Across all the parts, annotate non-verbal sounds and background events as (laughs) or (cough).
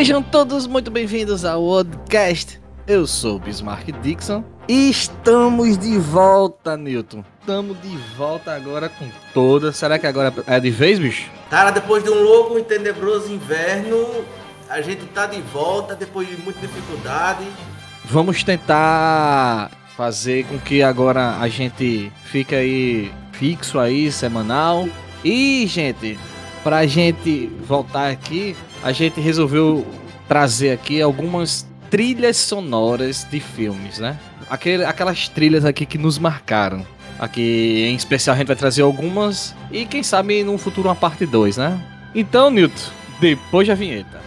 Sejam todos muito bem-vindos ao podcast. Eu sou o Bismarck Dixon e estamos de volta, Newton. Estamos de volta agora com toda. Será que agora é de vez, bicho? Cara, depois de um longo e tenebroso inverno, a gente tá de volta depois de muita dificuldade. Vamos tentar fazer com que agora a gente fique aí fixo aí, semanal. E, gente, pra gente voltar aqui, a gente resolveu trazer aqui algumas trilhas sonoras de filmes, né? Aquele, aquelas trilhas aqui que nos marcaram. Aqui em especial a gente vai trazer algumas e quem sabe no futuro uma parte 2, né? Então, Newton, depois da vinheta.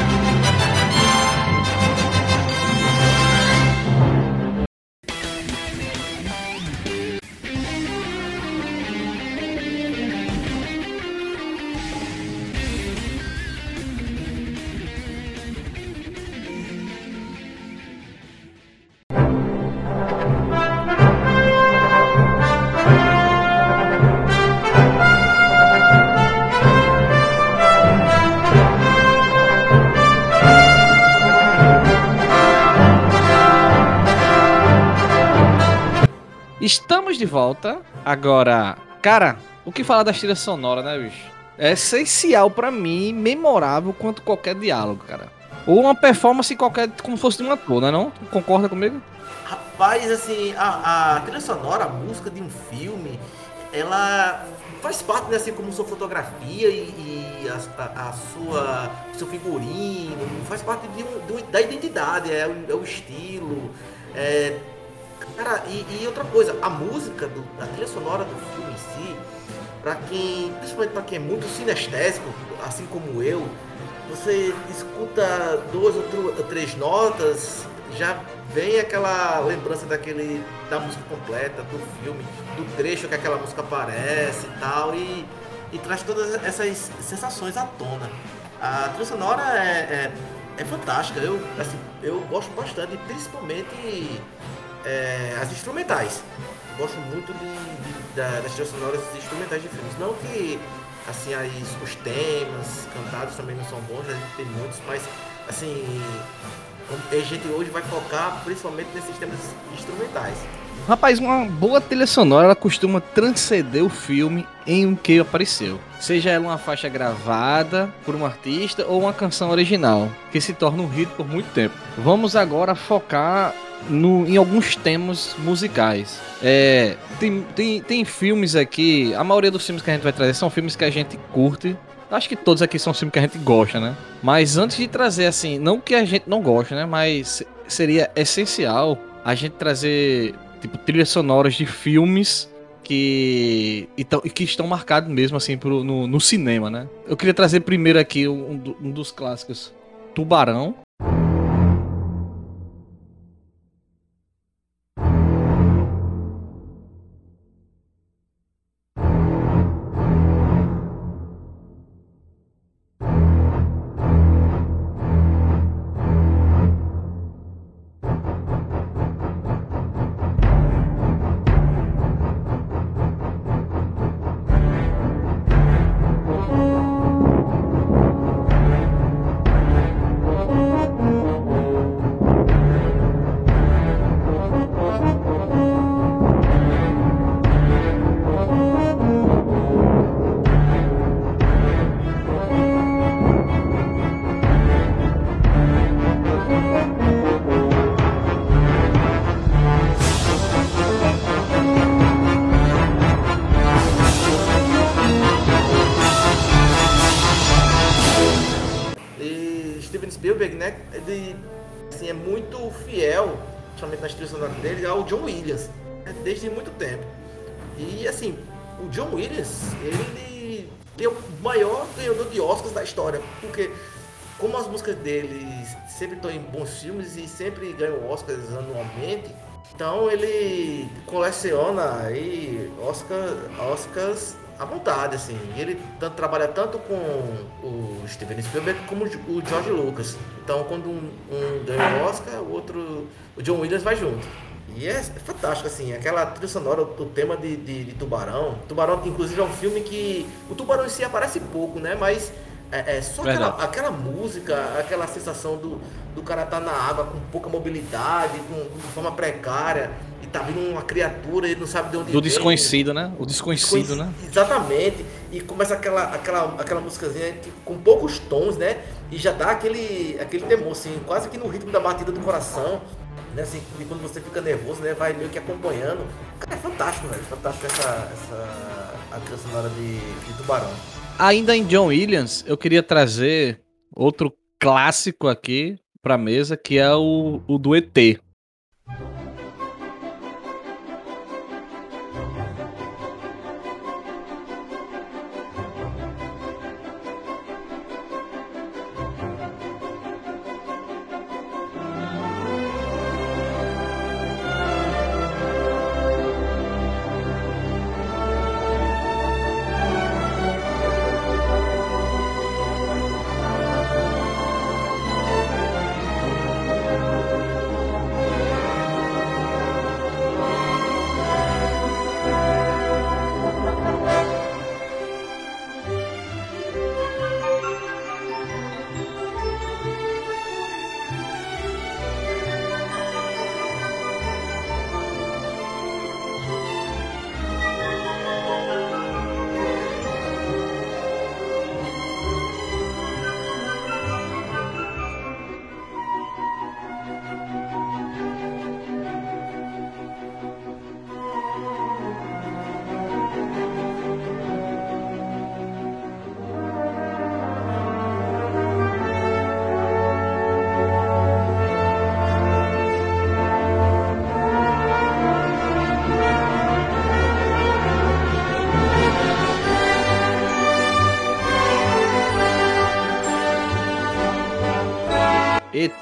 De. Agora, cara, o que falar das trilhas sonoras, né, bicho? É essencial pra mim, memorável quanto qualquer diálogo, cara. Ou uma performance qualquer, como fosse de um ator, né não? Tu Concorda comigo? Rapaz, assim, a, a trilha sonora, a música de um filme, ela faz parte, né, assim, como sua fotografia e, e a, a, a sua, seu figurino, faz parte de um, do- da identidade, é é o estilo, é, Cara, e, e outra coisa, a música, do, a trilha sonora do filme em si, pra quem, principalmente pra quem é muito sinestésico, assim como eu, você escuta duas ou três notas, já vem aquela lembrança daquele da música completa, do filme, do trecho que aquela música aparece e tal, e, e traz todas essas sensações à tona. A trilha sonora é, é, é fantástica, eu, assim, eu gosto bastante, principalmente é, as instrumentais. Gosto muito de, de- da- das trilhas sonoras instrumentais de filmes. Não que assim as, os temas cantados também não são bons, a gente tem muitos, mas assim a gente hoje vai focar principalmente nesses temas instrumentais. Rapaz, uma boa trilha sonora ela costuma transcender o filme em um que apareceu. Seja ela uma faixa gravada por um artista ou uma canção original, que se torna um hit por muito tempo. Vamos agora focar no- em alguns temas musicais. É, tem, tem, tem filmes aqui, a maioria dos filmes que a gente vai trazer são filmes que a gente curte. Acho que todos aqui são filmes que a gente gosta, né? Mas antes de trazer assim, não que a gente não gosta, né? Mas seria essencial a gente trazer tipo trilhas sonoras de filmes que então, que estão marcados mesmo assim pro, no, no cinema, né? Eu queria trazer primeiro aqui um, um dos clássicos, Tubarão. Bons filmes e sempre ganham Oscars anualmente, então ele coleciona aí Oscar, Oscars à vontade, assim. Ele tanto, trabalha tanto com o Steven Spielberg como o George Lucas. Então quando um, um ganha o Oscar, o outro, o John Williams vai junto. E é fantástico, assim, aquela trilha sonora, o tema de, de- de Tubarão. Tubarão, inclusive, é um filme que. O Tubarão em si aparece pouco, né? Mas É, é só aquela, aquela, música, aquela sensação do, do cara estar tá na água com pouca mobilidade, com, de forma precária, e tá vindo uma criatura, ele não sabe de onde Do vem, desconhecido, né? O desconhecido, né? Exatamente. E começa aquela, aquela, aquela músicazinha que, com poucos tons, né? E já dá aquele, aquele temor, assim, quase que no ritmo da batida do coração. Né, assim, e quando você fica nervoso, né, vai meio que acompanhando. Cara, é fantástico, velho. Fantástico essa, essa a trilha sonora de, de Tubarão. Ainda em John Williams, eu queria trazer outro clássico aqui pra mesa, que é o, o do ET.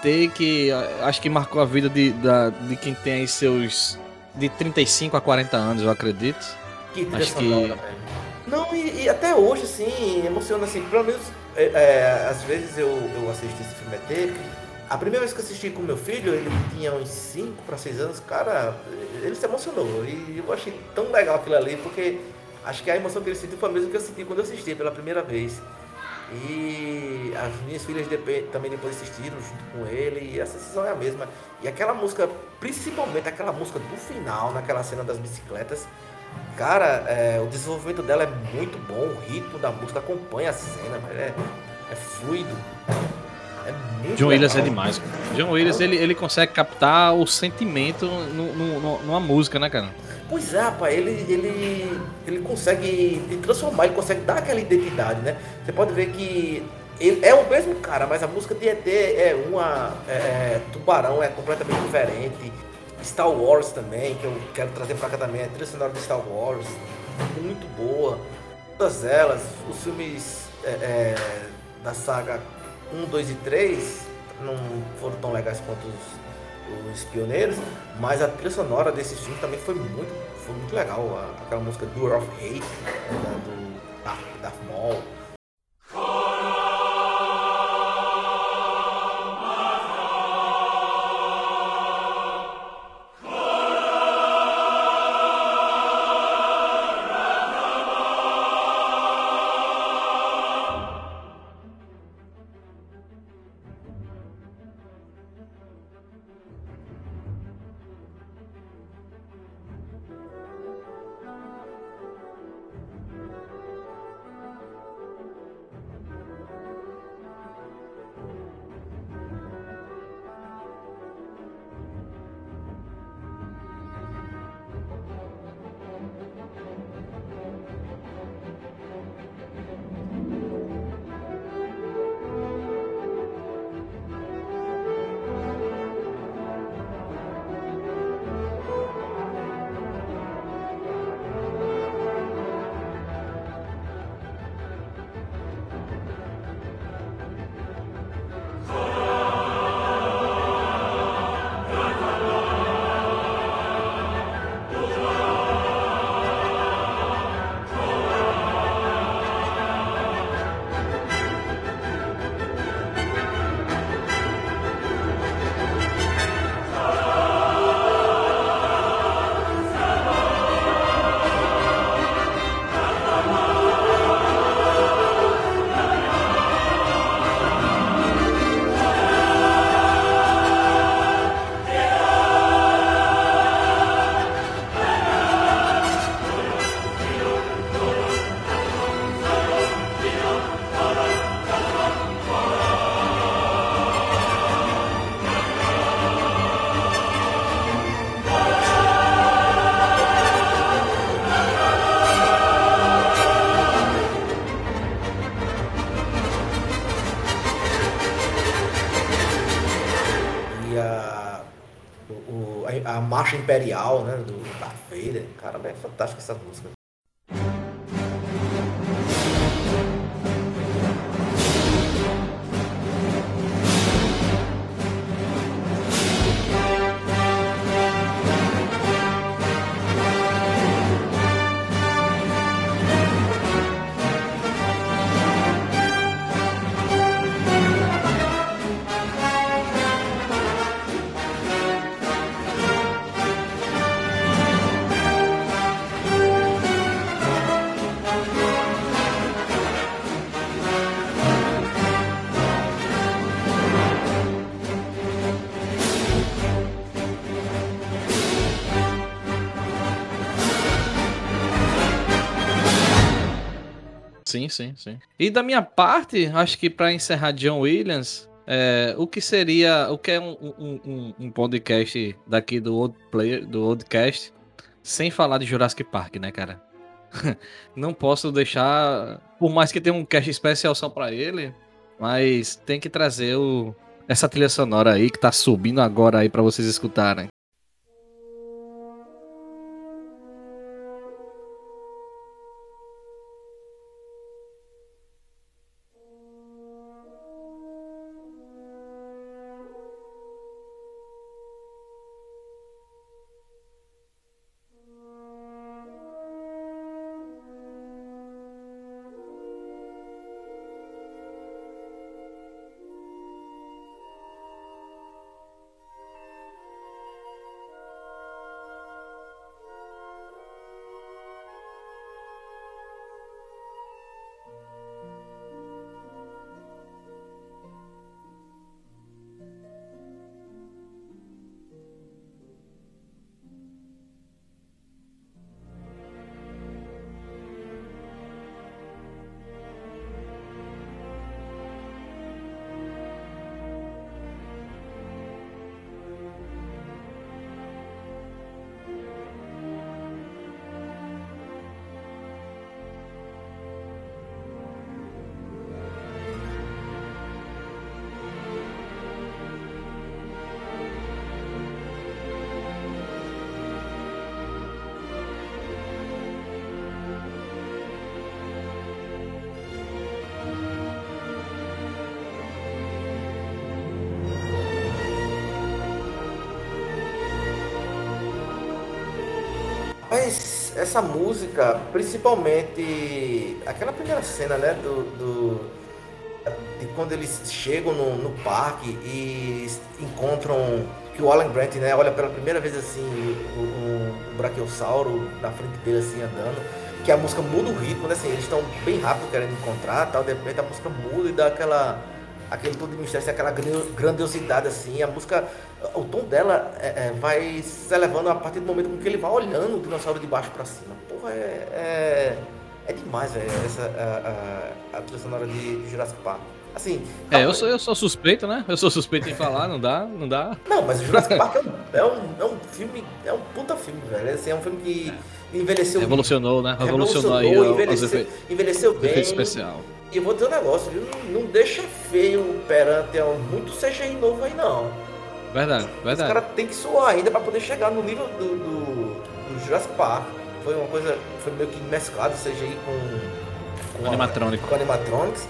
ET que acho que marcou a vida de, da, de quem tem aí seus. de 35 a 40 anos, eu acredito. Que acho que. Nova, Não, e, e, até hoje, assim, emociona assim, pelo menos é, é, às vezes eu, eu assisti esse filme ET. A primeira vez que assisti com meu filho, ele tinha uns 5 para 6 anos, cara, ele se emocionou. E eu achei tão legal aquilo ali, porque acho que a emoção que ele sentiu foi a mesma que eu senti quando eu assisti pela primeira vez. E as minhas filhas também depois assistiram junto com ele, e a sensação é a mesma. E aquela música, principalmente aquela música do final, naquela cena das bicicletas, cara, é, o desenvolvimento dela é muito bom, o ritmo da música acompanha a cena, é, é fluido. É John Williams é demais. John Williams ele, ele consegue captar o sentimento no, no, numa música, né, cara? Pois é, rapaz, ele, ele, ele consegue transformar, ele consegue dar aquela identidade, né? Você pode ver que ele é o mesmo cara, mas a música de ET é uma. É, é, Tubarão é completamente diferente. Star Wars também, que eu quero trazer pra cá também, a trilha sonora de Star Wars, muito boa. Todas elas, os filmes é, é, da saga 1, 2 e 3 não foram tão legais quanto os os pioneiros, mas a trilha sonora desse filme também foi muito, foi muito legal. Aquela música Door of Hate, né, do Darth Maul. Marcha imperial, né, do Darth Vader. Cara, é fantástica essa música. Sim, sim. E da minha parte, acho que para encerrar John Williams, é, o que seria, o que é um, um, um, um, podcast daqui do Old Player, do Oldcast, sem falar de Jurassic Park, né, cara? (laughs) Não posso deixar, por mais que tenha um cast especial só para ele, mas tem que trazer o, essa trilha sonora aí que tá subindo agora aí para vocês escutarem. Essa música, principalmente aquela primeira cena, né, do, do de quando eles chegam no, no parque e encontram que o Alan Grant, né, olha pela primeira vez assim o, o, o na frente dele assim andando, que a música muda o ritmo, né, assim, eles estão bem rápido querendo encontrar, tal, de repente a música muda e dá aquela aquele todo de mistério, aquela grandiosidade assim, a música, o tom dela é, é, vai se elevando a partir do momento com que ele vai olhando o dinossauro de baixo para cima. Porra, é, é, é demais, velho, essa a, a, a trilha sonora de Jurassic Park. Assim, é, eu sou, eu sou suspeito, né? Eu sou suspeito em falar, não dá, não dá. Não, mas o Jurassic Park (laughs) é um, é um, é um filme, é um puta filme, velho. Assim, é um filme que envelheceu Revolucionou, né? Revolucionou, revolucionou aí envelheceu, envelheceu bem. Efeito especial. E eu vou dizer um negócio, viu? Não, deixa feio perante a muito CGI novo aí, não. Verdade, verdade. Os caras tem que suar ainda para poder chegar no nível do, do, do, Jurassic Park. Foi uma coisa, foi meio que mesclado CGI com, com animatrônico. com animatronics.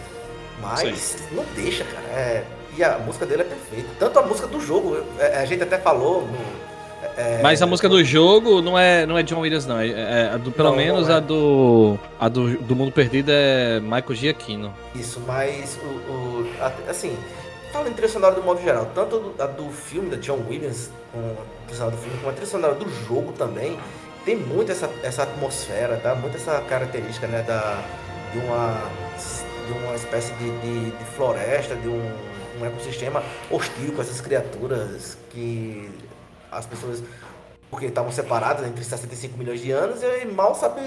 Mas Sim. não deixa, cara. É, e a música dele é perfeita. Tanto a música do jogo, é, a gente até falou no, é... Mas a música do jogo não é, não é John Williams, não. É, é do, pelo não, menos não é. a, do, a do, do Mundo Perdido é Michael Giacchino. Isso, mas o, o assim, fala em trilha sonora do modo geral, tanto a do filme da John Williams, com a trilha sonora do filme, como a trilha sonora do jogo também, tem muito essa, essa atmosfera, tá? Muito essa característica, né, da, de uma de uma espécie de, de, de floresta, de um, um ecossistema hostil com essas criaturas que as pessoas, porque estavam separadas entre 65 milhões de anos, e mal sabe,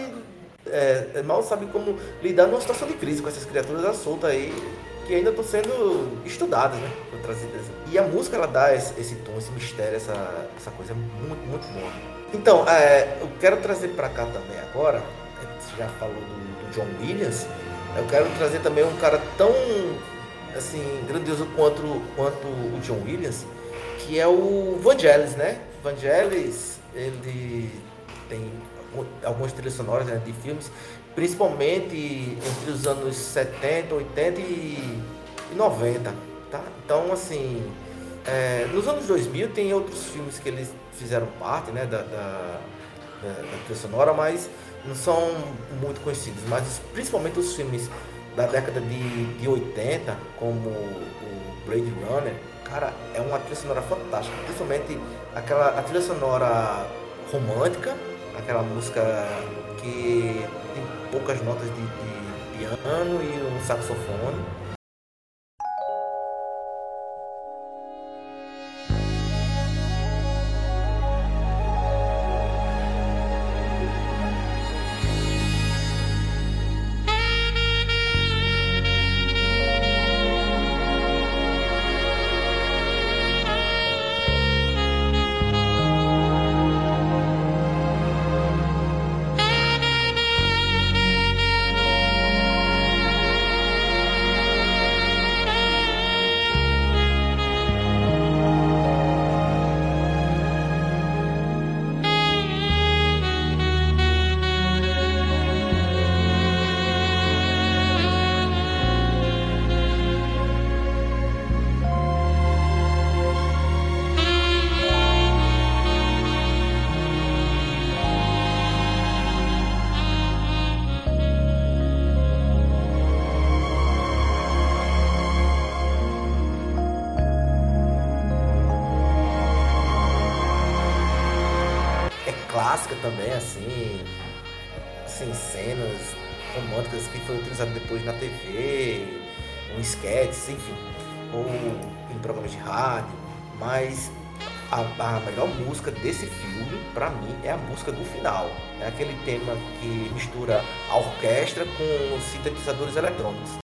é, mal sabe como lidar numa situação de crise com essas criaturas à solta aí, que ainda estão sendo estudadas, né? Trazidas. E a música ela dá esse, esse tom, esse mistério, essa, essa coisa muito, muito boa. Então, é, eu quero trazer para cá também agora, você já falou do, do John Williams, eu quero trazer também um cara tão assim grandioso quanto, quanto o John Williams, que é o Vangelis, né? Vangelis, ele tem algumas trilhas sonoras né, de filmes, principalmente entre os anos 70, 80 e 90, tá? Então, assim, é, nos anos 2000 tem outros filmes que eles fizeram parte, né, da, da, da, da trilha sonora, mas não são muito conhecidos, mas principalmente os filmes da década de, de 80, como o Blade Runner, cara, é uma trilha sonora fantástica, principalmente aquela a trilha sonora romântica, aquela música que tem poucas notas de, de piano e um saxofone clássica também, assim, assim, cenas românticas que foi utilizado depois na TV, um sketch, enfim, ou em programas de rádio, mas a, a melhor música desse filme, para mim, é a música do final. É aquele tema que mistura a orquestra com sintetizadores eletrônicos.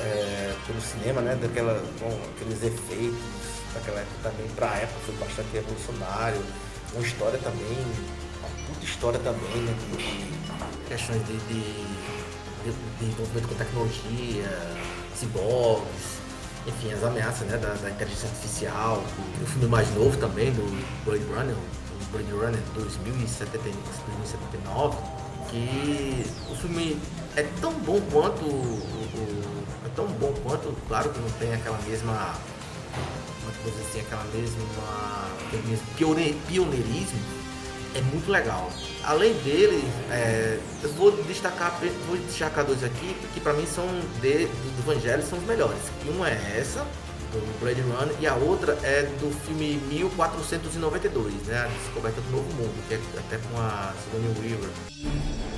É, pelo cinema, né? Daquela, com aqueles efeitos daquela época também, para a época foi bastante revolucionário. Uma história também, uma puta história também, né? De, questões de, de, de, com tecnologia, ciborgues, enfim, as ameaças né, da, da, inteligência artificial, o filme mais novo também, do Blade Runner, Blade Runner 2079, que o filme é tão bom quanto é tão bom quanto, claro que não tem aquela mesma coisa assim, aquela mesma aquele mesmo pioneirismo, é muito legal. Além dele, é, eu vou destacar, vou destacar dois aqui, que para mim são de, do Evangelho são os melhores. Uma é essa, do Blade Runner, e a outra é do filme 1492, né? A Descoberta do Novo Mundo, que é até com a Sigourney Weaver.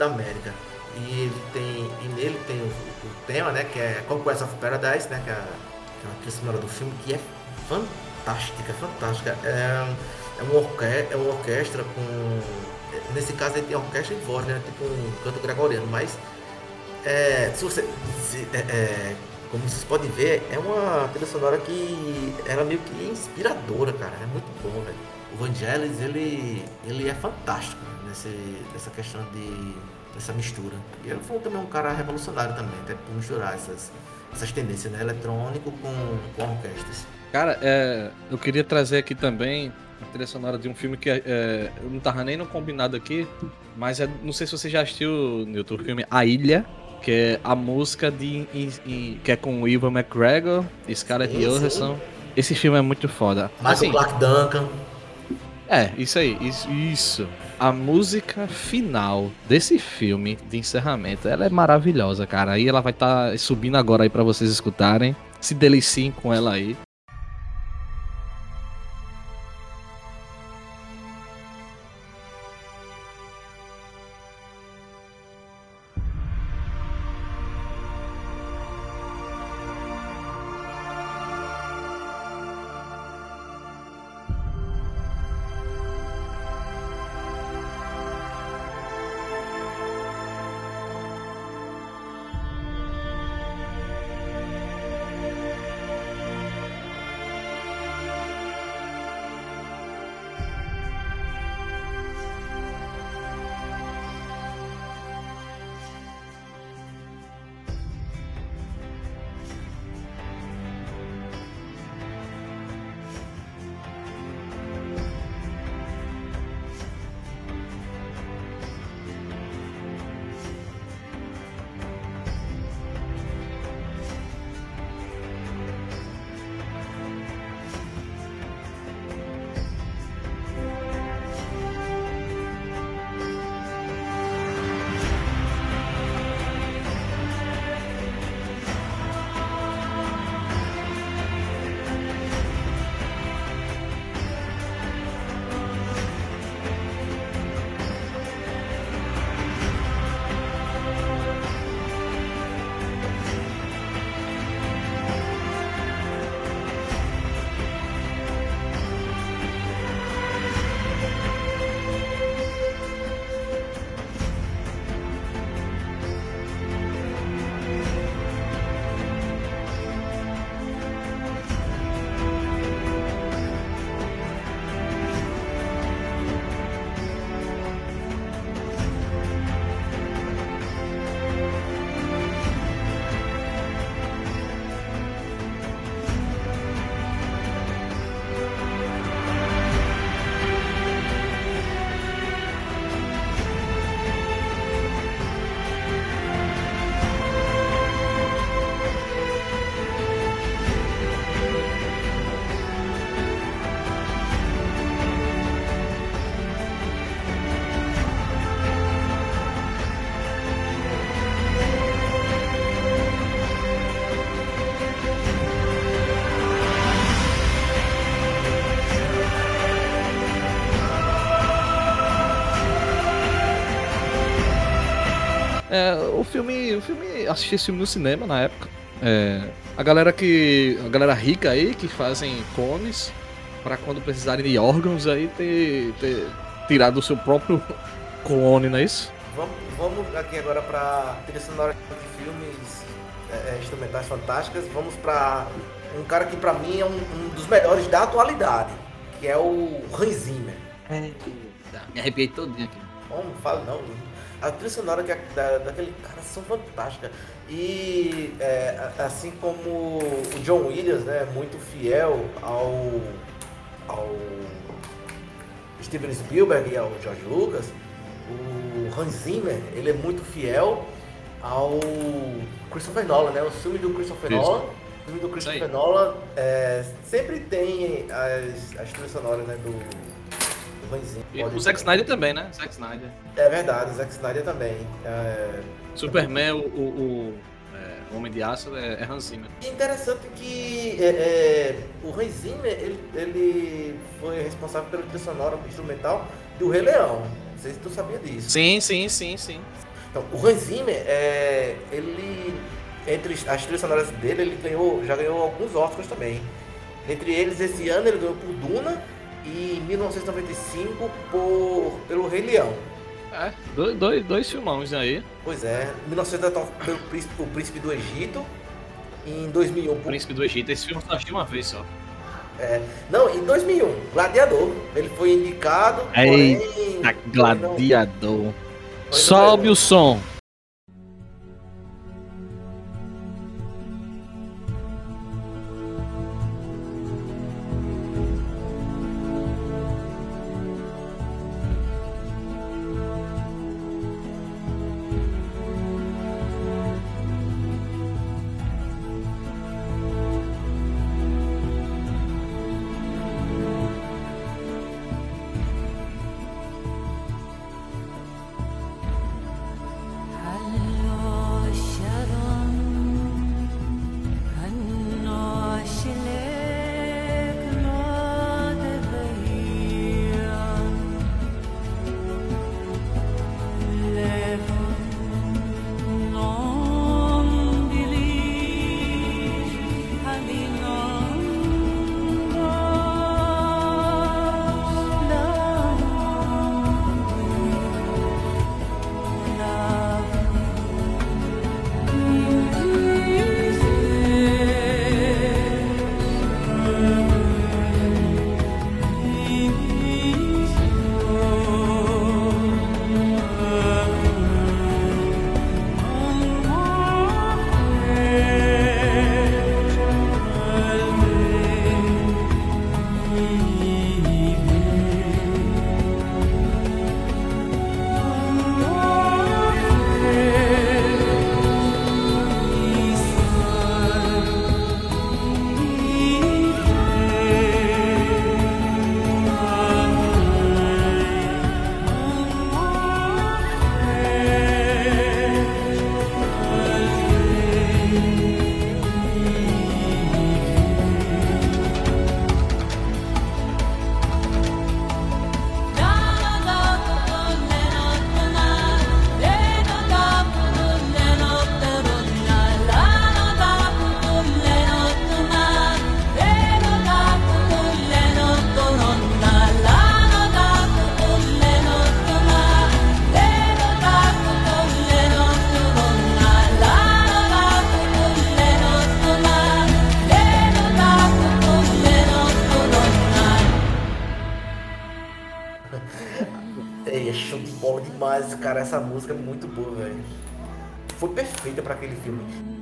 Da América. E ele tem. E nele tem o, o tema, né? Que é Conquest of Paradise, né? Que é, que é uma trilha sonora do filme que é fantástica, fantástica. É, é, uma, orquestra, é uma orquestra com. Nesse caso ele tem orquestra e voz, né? Tipo um canto gregoriano, mas é, se você. Se, é, é, como vocês podem ver, é uma trilha sonora que ela é meio que inspiradora, cara. É muito bom, velho. O Vangelis, ele, ele é fantástico nesse, nessa questão de dessa mistura. E ele foi também um cara revolucionário também, até por misturar essas, essas tendências, né? Eletrônico com, com orquestras. Cara, é, eu queria trazer aqui também a trilha sonora de um filme que é, eu não tava nem no combinado aqui, mas é, não sei se você já assistiu, Newton, o filme A Ilha, que é a música de, que é com o Ivan McGregor Scarlett Johansson. Esse filme é muito foda. Michael assim, Clark Duncan. É, isso aí, isso. A música final desse filme de encerramento, ela é maravilhosa, cara. Aí ela vai estar tá subindo agora aí para vocês escutarem. Se deliciem com ela aí. É, o filme. O filme. Assisti esse filme no cinema na época. É, a galera que. A galera rica aí que fazem cones para quando precisarem de órgãos aí ter, ter tirado o seu próprio clone, não é isso? Vamos, vamos aqui agora pra trilha sonora de filmes é, é instrumentais fantásticas. Vamos pra um cara que pra mim é um, um dos melhores da atualidade, que é o Hans Zimmer. É, me arrepiei todinho aqui. Não, fala não a trilha sonora que, da, daquele cara são fantásticas. E é, assim como o John Williams, né, muito fiel ao, ao Steven Spielberg e ao George Lucas, o Hans Zimmer, ele é muito fiel ao Christopher Nolan, né? O filme do Christopher Isso. Nolan, o filme do Christopher Nolan é, sempre tem as, as trilhas sonoras né, do ruimzinho. E o Zack Snyder também, né? Zack Snyder. É verdade, o Zack Snyder também. É... Superman, o, o, o, é, Homem de Aço é, é Hans Zimmer. E interessante que é, é, o Hans Zimmer, ele, ele foi responsável pelo trilha sonora instrumental do Rei Leão. Não sei se tu sabia disso. Sim, sim, sim, sim. Então, o Hans Zimmer, é, ele, entre as trilhas sonoras dele, ele ganhou, já ganhou alguns Oscars também. Entre eles, esse ano ele ganhou por Duna e em 1995 por, pelo Rei Leão. É, dois, dois, dois filmões aí. Pois é, 1999 pelo Príncipe, O Príncipe do Egito. Em 2001 O Príncipe do Egito, esse filme eu só assisti uma vez só. É, não, em 2001, Gladiador. Ele foi indicado, Eita, porém... Gladiador. Sobe o som. Demais, cara. Essa música é muito boa, velho. Foi perfeita pra aquele filme.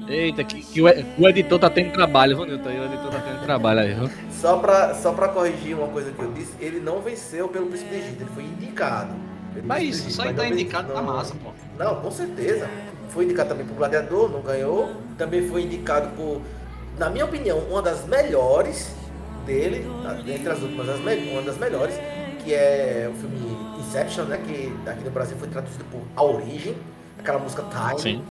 Eita, que, que o, o editor tá tendo trabalho, viu, Nilton? O editor tá tendo trabalho aí, viu? Só pra, só pra corrigir uma coisa que eu disse, ele não venceu pelo Príncipe do Egito, ele foi indicado. Mas isso, Egito, só mas em tá não indicado tá não- massa, pô. Não, com certeza. Foi indicado também por Gladiador, não ganhou. Também foi indicado por, na minha opinião, uma das melhores dele, entre as últimas, uma das melhores, que é o filme Inception, né? Que aqui no Brasil foi traduzido por A Origem, aquela música Time. Sim.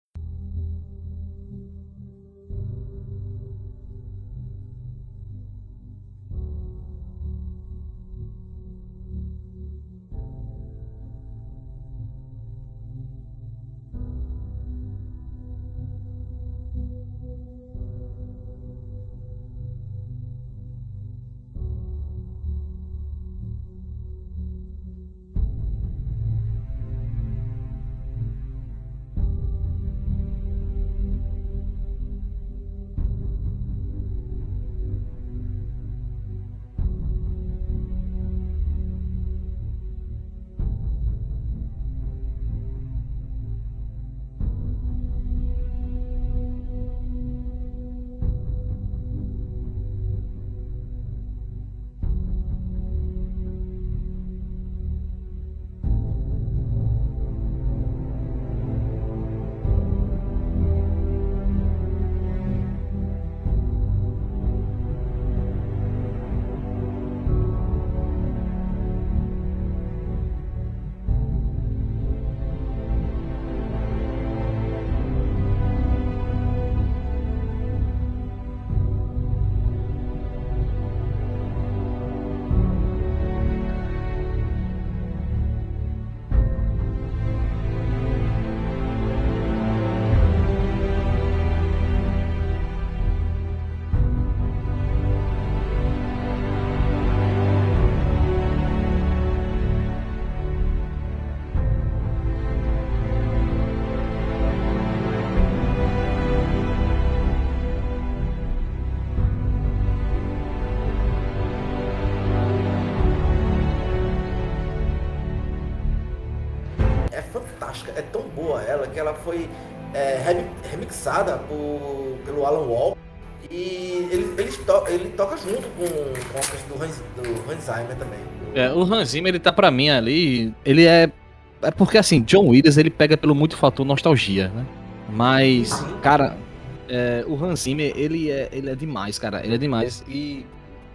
Ela, que ela foi é, remixada por, pelo Alan Wall. E ele, ele, to, ele toca junto com, com a questão do Hans, do Hans Zimmer também. É, o Hans Zimmer, ele tá pra mim ali, ele é... É porque, assim, John Williams, ele pega pelo muito fator nostalgia, né? Mas, cara, é, o Hans Zimmer, ele é, ele é demais, cara. Ele é demais. E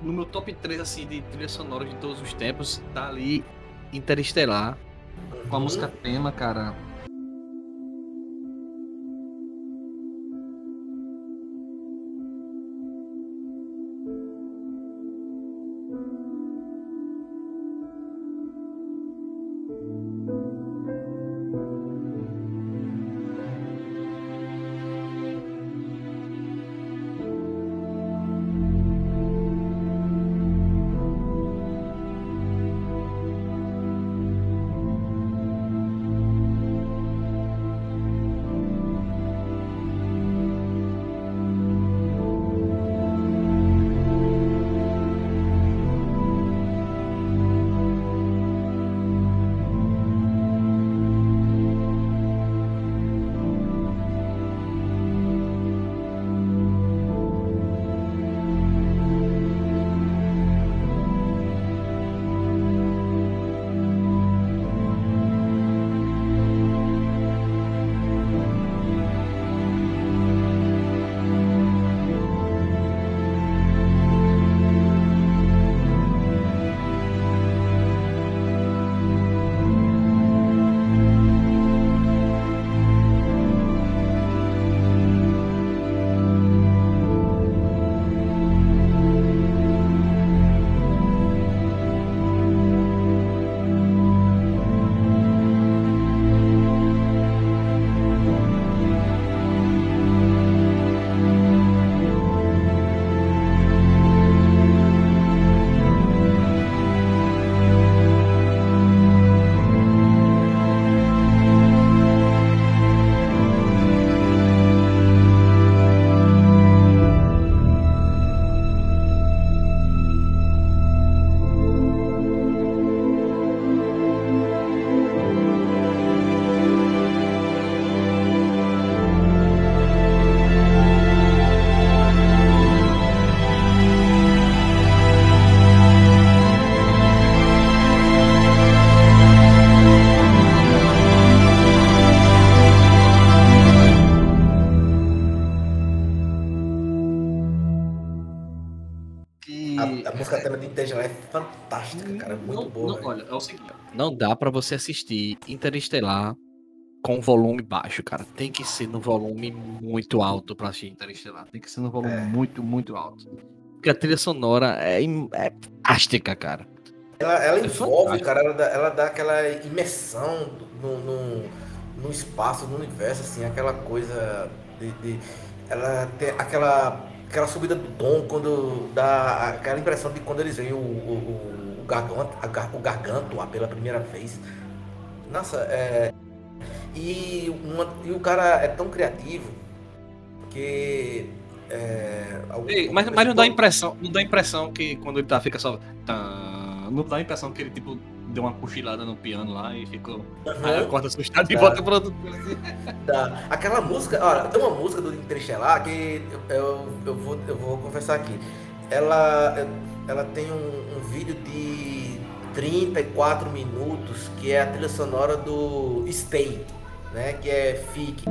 no meu top 3, assim, de trilha sonora de todos os tempos, tá ali Interestelar. Com a uhum. música tema, cara. Seguinte: não dá para você assistir Interestelar com volume baixo, cara. Tem que ser no volume muito alto para assistir Interestelar. Tem que ser no volume é. muito, muito alto. Porque a trilha sonora é, é fantástica, cara. Ela, ela é envolve, cara, ela dá, ela dá aquela imersão no, no, no, espaço, no universo, assim, aquela coisa de, de ela tem aquela aquela subida do tom quando dá aquela impressão de quando eles veem o, o, o garganto, o pela primeira vez. Nossa, é. E, uma, e o cara é tão criativo que. É, Ei, mas, mas não dá impressão, não dá impressão que quando ele tá, fica só. Tá, não dá impressão que ele tipo deu uma cochilada no piano lá e ficou. Uhum. Aí acorda assustado e volta pro outro. Tá. Aquela música, olha, tem uma música do Interestelar que eu, eu, vou, eu vou confessar aqui. Ela ela tem um vídeo de 34 minutos que é a trilha sonora do Stay, né? Que é Fique.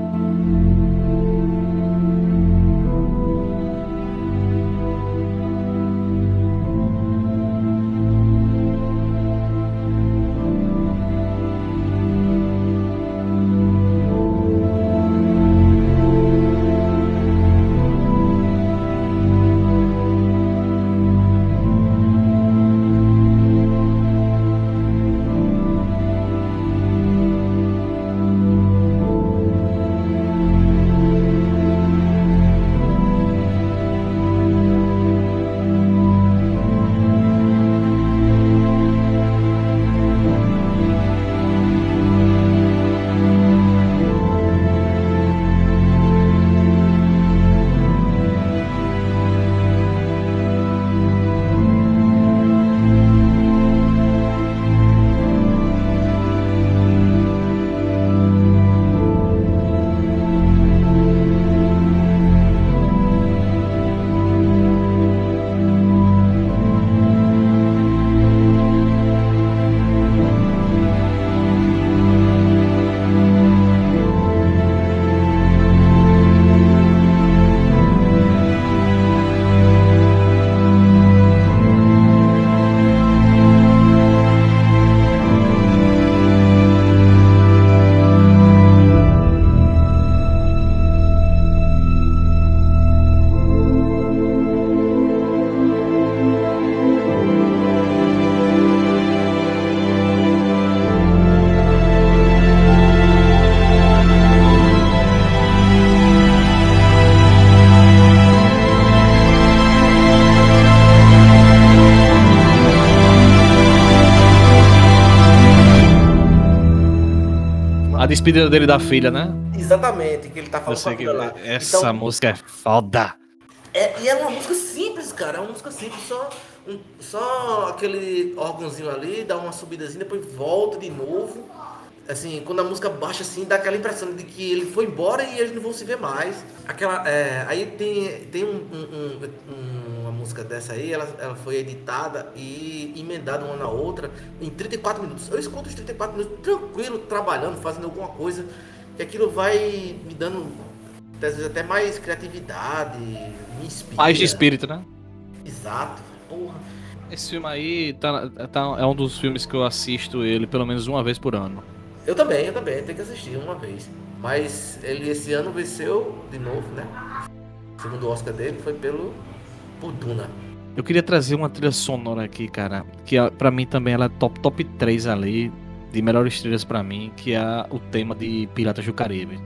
Despedida dele da filha, né? Exatamente, que ele tá falando com a lá. essa Então, música é foda. É, e é uma música simples, cara. É uma música simples, só, um- só aquele órgãozinho ali, dá uma subidazinha, depois volta de novo. Assim, quando a música baixa assim, dá aquela impressão de que ele foi embora e eles não vão se ver mais. Aquela, é, aí tem, tem um- um- um- música dessa aí, ela, ela foi editada e emendada uma na outra em 34 minutos. Eu escuto os 34 minutos tranquilo, trabalhando, fazendo alguma coisa, que aquilo vai me dando às vezes até mais criatividade, me inspira. Paz de espírito, né? Exato. Porra. Esse filme aí tá, tá- é um dos filmes que eu assisto ele pelo menos uma vez por ano. Eu também, eu também, tenho que assistir uma vez. Mas ele esse ano venceu de novo, né? O segundo Oscar dele foi pelo Duna. Eu queria trazer uma trilha sonora aqui, cara, que ah, pra mim também ela é top, top 3 ali, de melhores trilhas pra mim, que é o tema de Piratas do Caribe.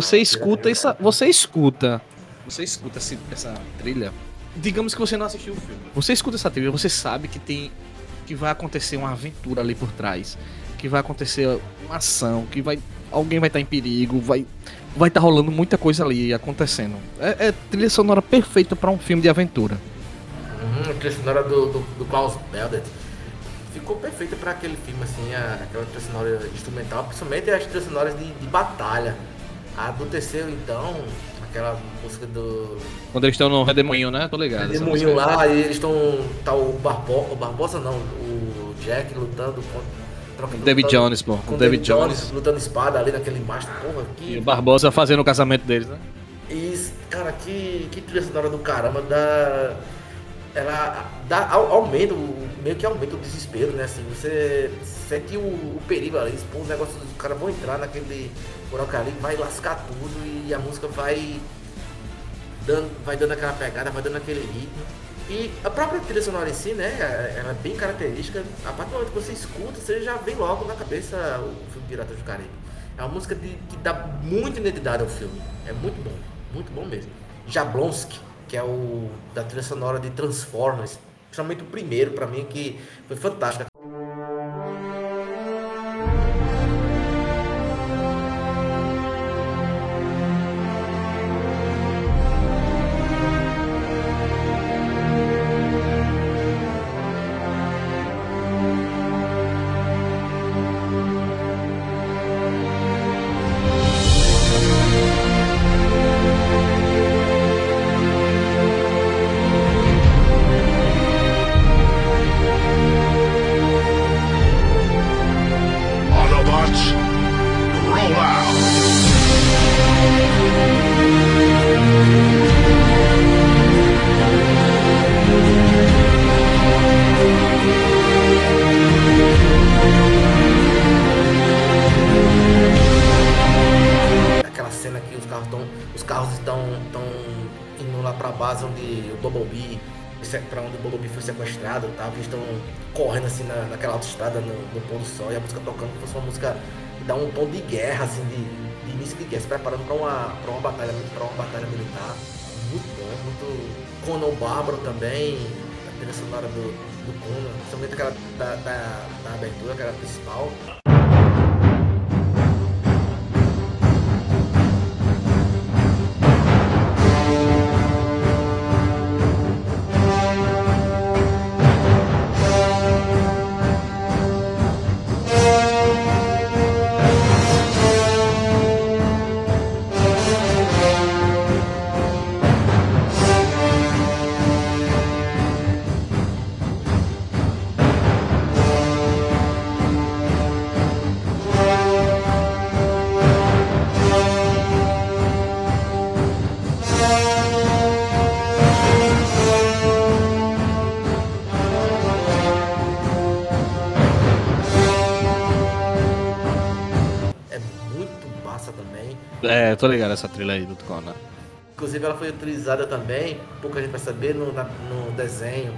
Você escuta essa, você escuta, você escuta esse- essa trilha. Digamos que você não assistiu o filme. Você escuta essa trilha, você sabe que tem que vai acontecer uma aventura ali por trás, que vai acontecer uma ação, que vai alguém vai estar em perigo, vai vai estar rolando muita coisa ali acontecendo. É, é trilha sonora perfeita pra um filme de aventura. Uhum, a trilha sonora do, do, do Klaus Beldet ficou perfeita para aquele filme, assim, a- aquela trilha sonora instrumental, principalmente as trilhas sonoras de, de batalha. A do terceiro, então, aquela música do Quando eles estão no redemoinho, né? Tô ligado. Redemoinho lá, e eles estão. Tá o, Barbo, o Barbosa não, o Jack lutando contra. David lutando Jones, pô. Com David David Jones, Jones. lutando espada ali naquele mastro, porra, E o que. Barbosa fazendo o casamento deles, né? Isso, cara, que, que trilha sonora do caramba, dá. Ela dá, au- aumenta, o- meio que aumenta o desespero, né? Assim, você sente o, o perigo ali, pô, o negócio dos caras vão entrar naquele buraco ali, vai lascar tudo e a música vai dando, vai dando aquela pegada, vai dando aquele ritmo. E a própria trilha sonora em si, né, ela é bem característica. A partir do momento que você escuta, você já vem logo na cabeça o filme Piratas do Caribe. É uma música de- que dá muita identidade ao filme. É muito bom, muito bom mesmo. Jablonski, que é o da trilha sonora de Transformers, principalmente o primeiro pra mim, que foi fantástico. Preparando pra uma, uma batalha, pra uma batalha militar. muito bom, muito Conan Bárbaro também, a trilha sonora do, do Conan, principalmente aquela da, da, da abertura, aquela principal. Tô ligado essa trilha aí do Conan. Inclusive ela foi utilizada também, pouca gente vai saber, no, no desenho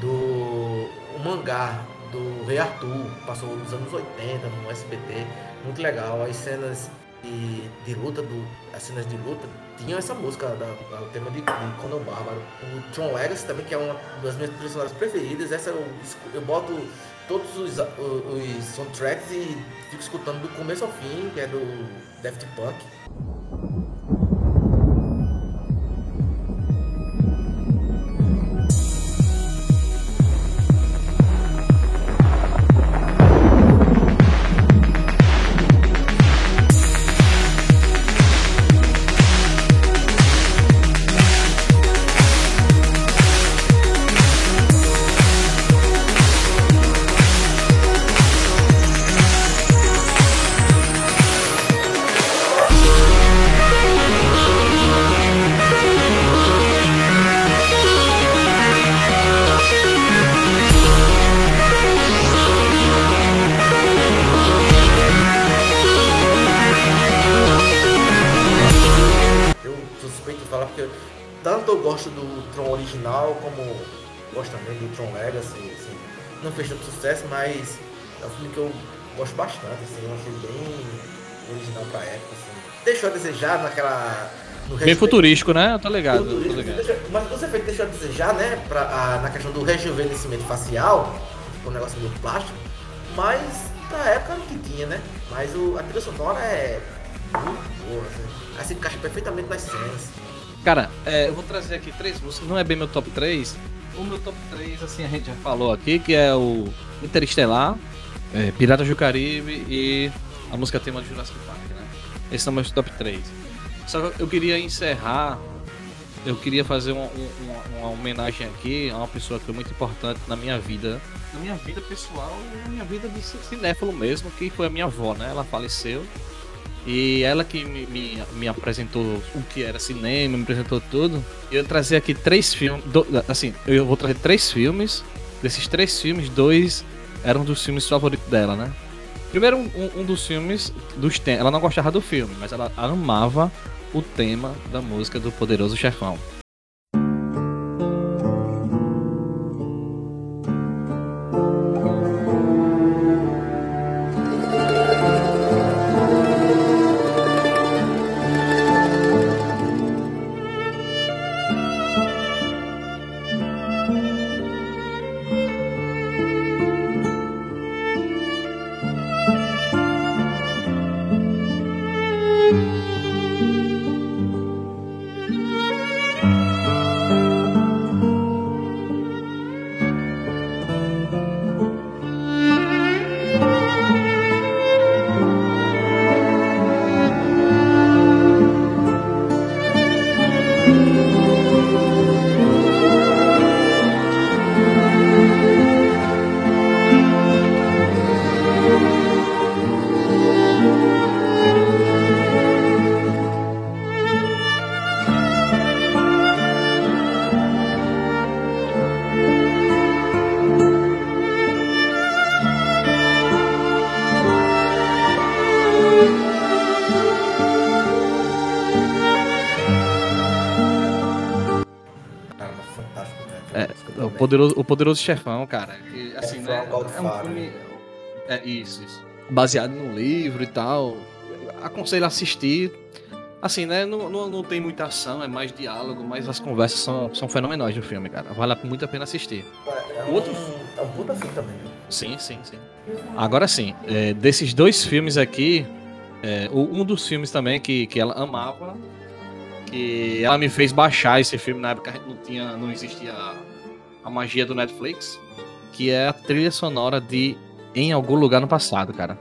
do mangá do Rei Arthur, passou nos anos 80 no SBT, muito legal. As cenas de, de luta, do, as cenas de luta, tinham essa música, da, o tema de, de Conan Bárbaro. O Tron Legacy também, que é uma das minhas sonoras preferidas, essa eu, eu boto todos os, o- os soundtracks e fico escutando do começo ao fim, que é do Daft Punk. Thank you. Gosto do Tron original como gosto também do Tron Legacy, assim, não fez tanto sucesso, mas é um filme que eu gosto bastante, assim, eu achei bem original pra época, assim. Deixou a desejar naquela... Bem futurístico, né? Eu tô ligado, tô ligado. mas os efeitos deixou a desejar, né, pra, a- na questão do rejuvenescimento facial, o negócio do plástico, mas pra época que tinha, né, mas o, a trilha sonora é muito boa, assim, aí se encaixa perfeitamente nas cenas. Cara, é, eu vou trazer aqui três músicas, não é bem meu top 3. O meu top 3, assim, a gente já falou aqui, que é o Interestelar, é, Piratas do Caribe e a música tema de Jurassic Park, né? Esses são meus top 3. Só que eu queria encerrar, eu queria fazer uma, um- uma- uma homenagem aqui a uma pessoa que foi muito importante na minha vida, na minha vida pessoal e na minha vida de cinéfilo mesmo, que foi a minha avó, né? Ela faleceu. E ela que me, me, me apresentou o que era cinema, me apresentou tudo. E eu trazer aqui três filmes. do- assim, eu vou trazer três filmes. Desses três filmes, dois eram dos filmes favoritos dela, né? Primeiro, um, um- dos filmes dos. Ela não gostava do filme, mas ela amava o tema da música do Poderoso Chefão. Poderoso, o poderoso Chefão, cara. que, assim, from né? É um filme. É isso, isso. Baseado num livro e tal. Aconselho a assistir. Assim, né? Não, não, não tem muita ação, é mais diálogo, mas as conversas são, são fenomenais no filme, cara. Vale muito a pena assistir. É Outro- um, é um puta filme também. viu? Sim, sim, sim. Agora sim, é, desses dois filmes aqui, é, um dos filmes também que, que ela amava, que ela me fez baixar esse filme na época não tinha, não existia a, magia do Netflix, que é a trilha sonora de Em Algum Lugar no Passado, cara.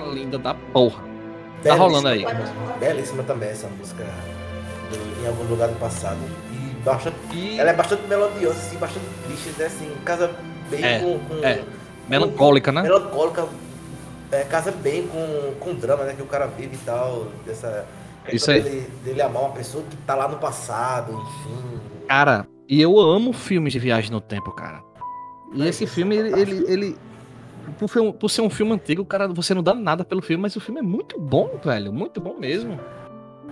Música linda da porra. Tá rolando aí. Belíssima, Belíssima também essa música do- em algum lugar do passado. E bastante. E Ela é bastante melodiosa, assim, bastante triste, né? Assim, casa bem É, com, com- é. melancólica, né? Melancólica. É, casa bem com, com o drama, né? Que o cara vive e tal. Dessa. Isso aí. Dele, dele amar uma pessoa que tá lá no passado, enfim. Cara, e eu amo filmes de viagem no tempo, cara. E esse filme, ele, ele, ele- por, ser um- por ser um filme antigo, cara, você não dá nada pelo filme, mas o filme é muito bom, velho. Muito bom mesmo.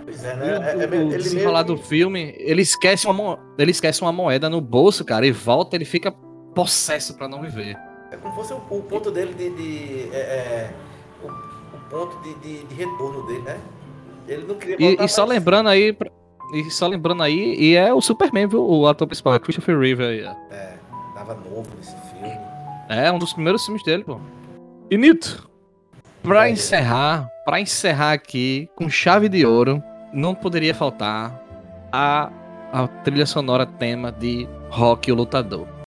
Pois é, E né? o- É, é, meio do filme, ele esquece, uma ele esquece uma moeda no bolso, cara, e volta, ele fica possesso pra não viver. É como se fosse o, o ponto dele de. de- é, é, o, o ponto de, de, de retorno dele, né? Ele não queria E, voltar e só mais. lembrando aí, e só lembrando aí, e é o Superman, viu? O ator principal, é Christopher Reeve aí. É, tava novo nesse filme. É, um dos primeiros filmes dele, pô. E Nito, pra encerrar, pra encerrar aqui, com chave de ouro, não poderia faltar a, a trilha sonora tema de Rock o Lutador.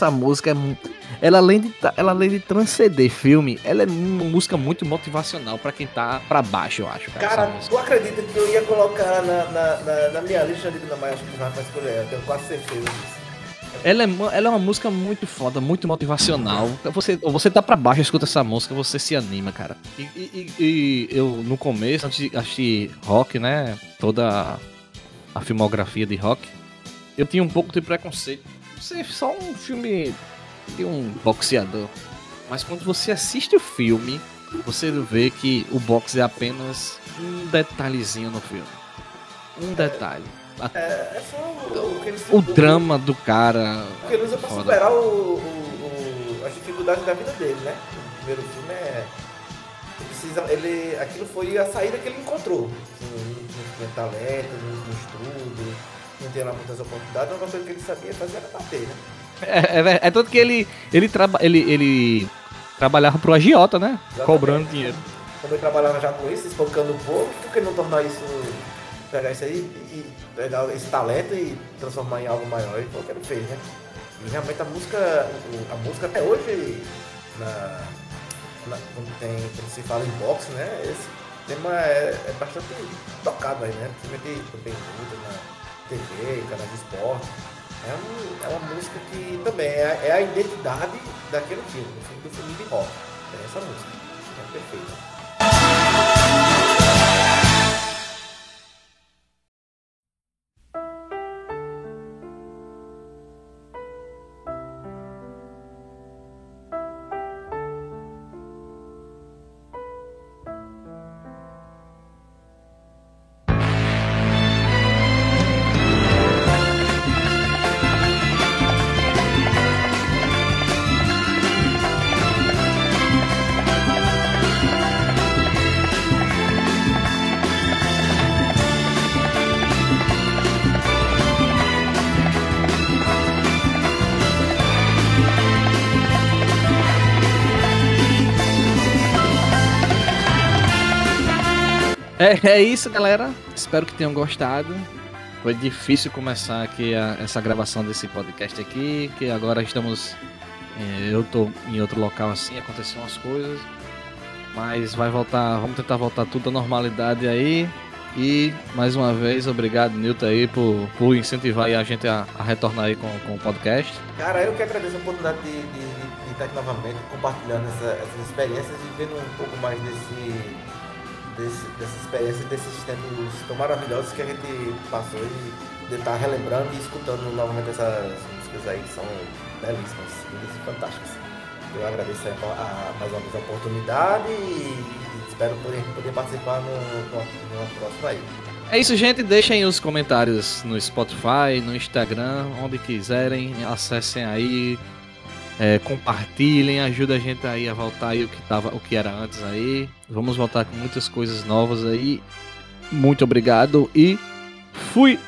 Essa música é. Ela além, de, ela além de transcender filme, ela é uma música muito motivacional pra quem tá pra baixo, eu acho, cara. Cara, tu acredita que eu ia colocar na, na, na, na minha lista de não mais acho que vai escolher ela, tenho quase certeza disso. Ela é, ela é uma música muito foda, muito motivacional. Você, você tá pra baixo, escuta essa música, você se anima, cara. E, e- e- eu, no começo, antes de assistir rock, né? Toda a filmografia de rock, eu tinha um pouco de preconceito. Ser só um filme de um boxeador. Mas quando você assiste o filme, você vê que o boxe é apenas um detalhezinho no filme. Um detalhe. A- É, é só o, o que ele o drama do cara. O que ele usa pra Foda. superar o, o- as dificuldades da vida dele, né? O primeiro filme é. Ele precisa, ele, aquilo foi a saída que ele encontrou. Assim, não, tinha talento, não, estudo. Não tinha lá muitas oportunidades, única coisa que ele sabia fazer era bater, né? É, é, é tanto que ele, ele, traba, ele, ele trabalhava pro agiota, né? Exatamente. Cobrando dinheiro. Quando ele trabalhava já com isso, espancando o povo, por que não tornar isso, pegar isso aí e pegar esse talento e transformar em algo maior? E foi o que ele fez, né? E realmente a música, a música até hoje, na, na- quando, tem, quando se fala em boxe, né? Esse tema é, é bastante tocado aí, né? Principalmente também muito na TV, canais de esporte. É, um- é uma música que também é, é a identidade daquele filme, do filme, do filme de rock. É essa música. É perfeita. É, é isso, galera. Espero que tenham gostado. Foi difícil começar aqui a- essa gravação desse podcast aqui, que agora estamos. é, eu tô em outro local assim, aconteceram umas coisas. Mas vai voltar, vamos tentar voltar tudo à normalidade aí. E mais uma vez, obrigado, Nilton, aí, por, por incentivar a gente a, a retornar aí com, com o podcast. Cara, eu que agradeço a oportunidade de, de, de- de estar aqui novamente compartilhando essa- essas experiências e vendo um pouco mais desse, desse, dessas experiências, desses tempos tão maravilhosos que a gente passou e de estar relembrando e escutando novamente essas músicas aí que são belíssimas, lindas e fantásticas. Eu agradeço a, a- mais uma vez a oportunidade e, espero poder, poder participar no, no, numa próxima aí. É isso, gente. Deixem os comentários no Spotify, no Instagram, onde quiserem. Acessem aí, é, compartilhem, ajuda a gente aí a voltar aí o que tava, o que era antes aí. Vamos voltar com muitas coisas novas aí. Muito obrigado e fui.